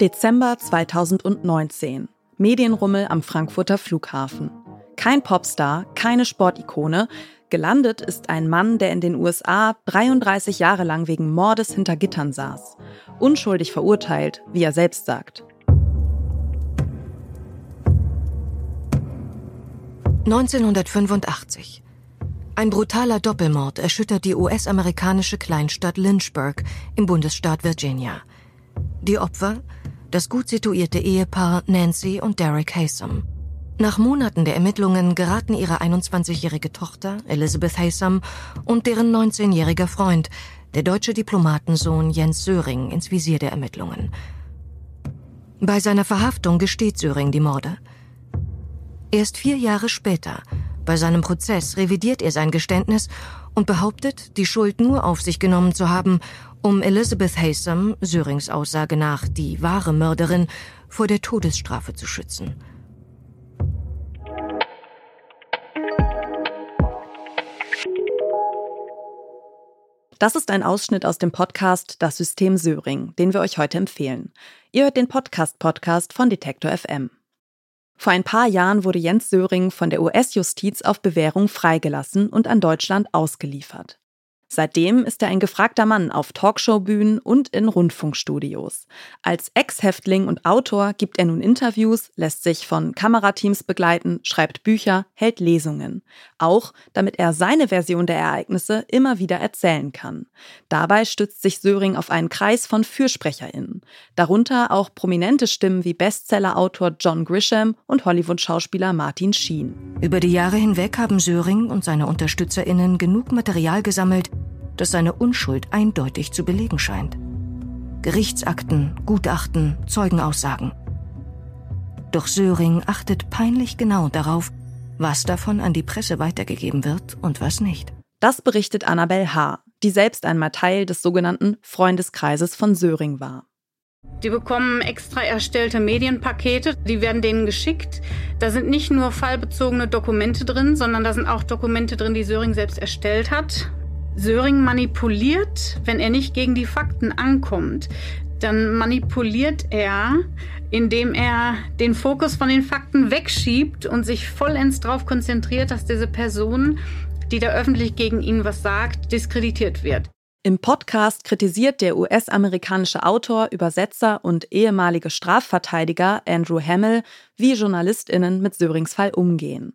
Dezember 2019. Medienrummel am Frankfurter Flughafen. Kein Popstar, keine Sportikone. Gelandet ist ein Mann, der in den USA 33 Jahre lang wegen Mordes hinter Gittern saß. Unschuldig verurteilt, wie er selbst sagt. 1985. Ein brutaler Doppelmord erschüttert die US-amerikanische Kleinstadt Lynchburg im Bundesstaat Virginia. Die Opfer? Das gut situierte Ehepaar Nancy und Derek Haysom. Nach Monaten der Ermittlungen geraten ihre 21-jährige Tochter Elizabeth Haysom und deren 19-jähriger Freund, der deutsche Diplomatensohn Jens Söring, ins Visier der Ermittlungen. Bei seiner Verhaftung gesteht Söring die Morde. Erst vier Jahre später, bei seinem Prozess, revidiert er sein Geständnis und behauptet, die Schuld nur auf sich genommen zu haben, um Elizabeth Haysom, Sörings Aussage nach die wahre Mörderin, vor der Todesstrafe zu schützen. Das ist ein Ausschnitt aus dem Podcast Das System Söring, den wir euch heute empfehlen. Ihr hört den Podcast-Podcast von Detektor FM. Vor ein paar Jahren wurde Jens Söring von der US-Justiz auf Bewährung freigelassen und an Deutschland ausgeliefert. Seitdem ist er ein gefragter Mann auf Talkshow-Bühnen und in Rundfunkstudios. Als Ex-Häftling und Autor gibt er nun Interviews, lässt sich von Kamerateams begleiten, schreibt Bücher, hält Lesungen. Auch damit er seine Version der Ereignisse immer wieder erzählen kann. Dabei stützt sich Söring auf einen Kreis von FürsprecherInnen. Darunter auch prominente Stimmen wie Bestseller-Autor John Grisham und Hollywood-Schauspieler Martin Sheen. Über die Jahre hinweg haben Söring und seine UnterstützerInnen genug Material gesammelt, dass seine Unschuld eindeutig zu belegen scheint. Gerichtsakten, Gutachten, Zeugenaussagen. Doch Söring achtet peinlich genau darauf, was davon an die Presse weitergegeben wird und was nicht. Das berichtet Annabel H., die selbst einmal Teil des sogenannten Freundeskreises von Söring war. Die bekommen extra erstellte Medienpakete, die werden denen geschickt. Da sind nicht nur fallbezogene Dokumente drin, sondern da sind auch Dokumente drin, die Söring selbst erstellt hat. Söring manipuliert, wenn er nicht gegen die Fakten ankommt, dann manipuliert er, indem er den Fokus von den Fakten wegschiebt und sich vollends darauf konzentriert, dass diese Person, die da öffentlich gegen ihn was sagt, diskreditiert wird. Im Podcast kritisiert der US-amerikanische Autor, Übersetzer und ehemalige Strafverteidiger Andrew Hamill, wie JournalistInnen mit Sörings Fall umgehen.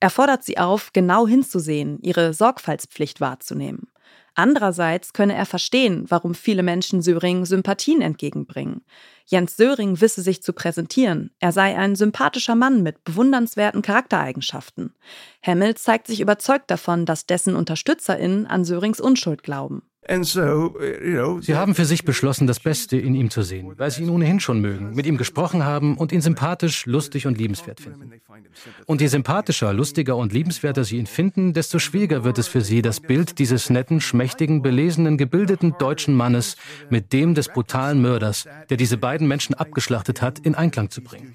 Er fordert sie auf, genau hinzusehen, ihre Sorgfaltspflicht wahrzunehmen. Andererseits könne er verstehen, warum viele Menschen Söring Sympathien entgegenbringen. Jens Söring wisse sich zu präsentieren. Er sei ein sympathischer Mann mit bewundernswerten Charaktereigenschaften. Hemmel zeigt sich überzeugt davon, dass dessen UnterstützerInnen an Sörings Unschuld glauben. Sie haben für sich beschlossen, das Beste in ihm zu sehen, weil Sie ihn ohnehin schon mögen, mit ihm gesprochen haben und ihn sympathisch, lustig und liebenswert finden. Und je sympathischer, lustiger und liebenswerter Sie ihn finden, desto schwieriger wird es für Sie, das Bild dieses netten, schmächtigen, belesenen, gebildeten deutschen Mannes mit dem des brutalen Mörders, der diese beiden Menschen abgeschlachtet hat, in Einklang zu bringen.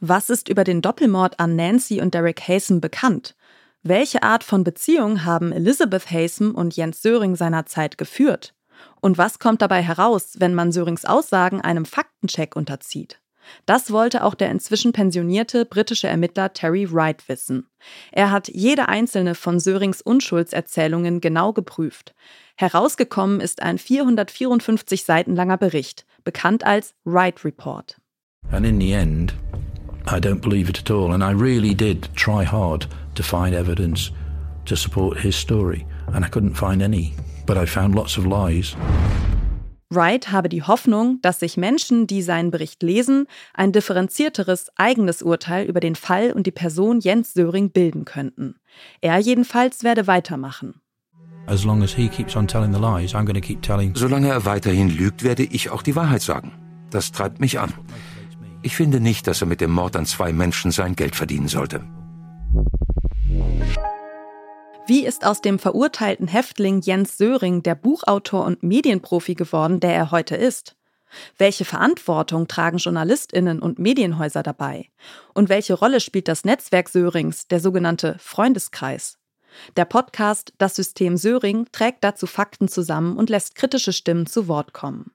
Was ist über den Doppelmord an Nancy und Derek Hazen bekannt? Welche Art von Beziehung haben Elizabeth Haysom und Jens Söring seinerzeit geführt? Und was kommt dabei heraus, wenn man Sörings Aussagen einem Faktencheck unterzieht? Das wollte auch der inzwischen pensionierte britische Ermittler Terry Wright wissen. Er hat jede einzelne von Sörings Unschuldserzählungen genau geprüft. Herausgekommen ist ein 454 Seiten langer Bericht, bekannt als Wright Report. And in the end, I don't believe it at all. And I really did try hard to find evidence to support his story. And I couldn't find any. But I found lots of lies. Wright habe die Hoffnung, dass sich Menschen, die seinen Bericht lesen, ein differenzierteres eigenes Urteil über den Fall und die Person Jens Söring bilden könnten. Er jedenfalls werde weitermachen. Solange er weiterhin lügt, werde ich auch die Wahrheit sagen. Das treibt mich an. Ich finde nicht, dass er mit dem Mord an zwei Menschen sein Geld verdienen sollte. Wie ist aus dem verurteilten Häftling Jens Söring der Buchautor und Medienprofi geworden, der er heute ist? Welche Verantwortung tragen Journalistinnen und Medienhäuser dabei? Und welche Rolle spielt das Netzwerk Sörings, der sogenannte Freundeskreis? Der Podcast Das System Söring trägt dazu Fakten zusammen und lässt kritische Stimmen zu Wort kommen.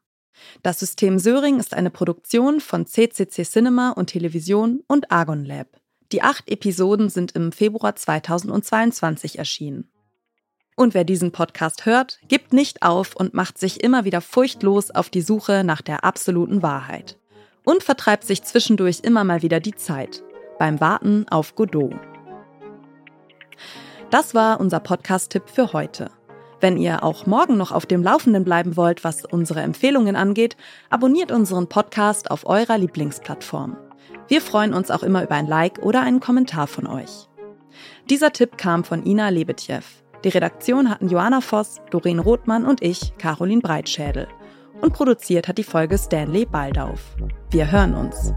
Das System Söring ist eine Produktion von CCC Cinema und Television und Argon Lab. Die acht Episoden sind im Februar 2022 erschienen. Und wer diesen Podcast hört, gibt nicht auf und macht sich immer wieder furchtlos auf die Suche nach der absoluten Wahrheit. Und vertreibt sich zwischendurch immer mal wieder die Zeit beim Warten auf Godot. Das war unser Podcast-Tipp für heute. Wenn ihr auch morgen noch auf dem Laufenden bleiben wollt, was unsere Empfehlungen angeht, abonniert unseren Podcast auf eurer Lieblingsplattform. Wir freuen uns auch immer über ein Like oder einen Kommentar von euch. Dieser Tipp kam von Ina Lebetjew. Die Redaktion hatten Joanna Voss, Doreen Rothmann und ich, Caroline Breitschädel. Und produziert hat die Folge Stanley Baldauf. Wir hören uns.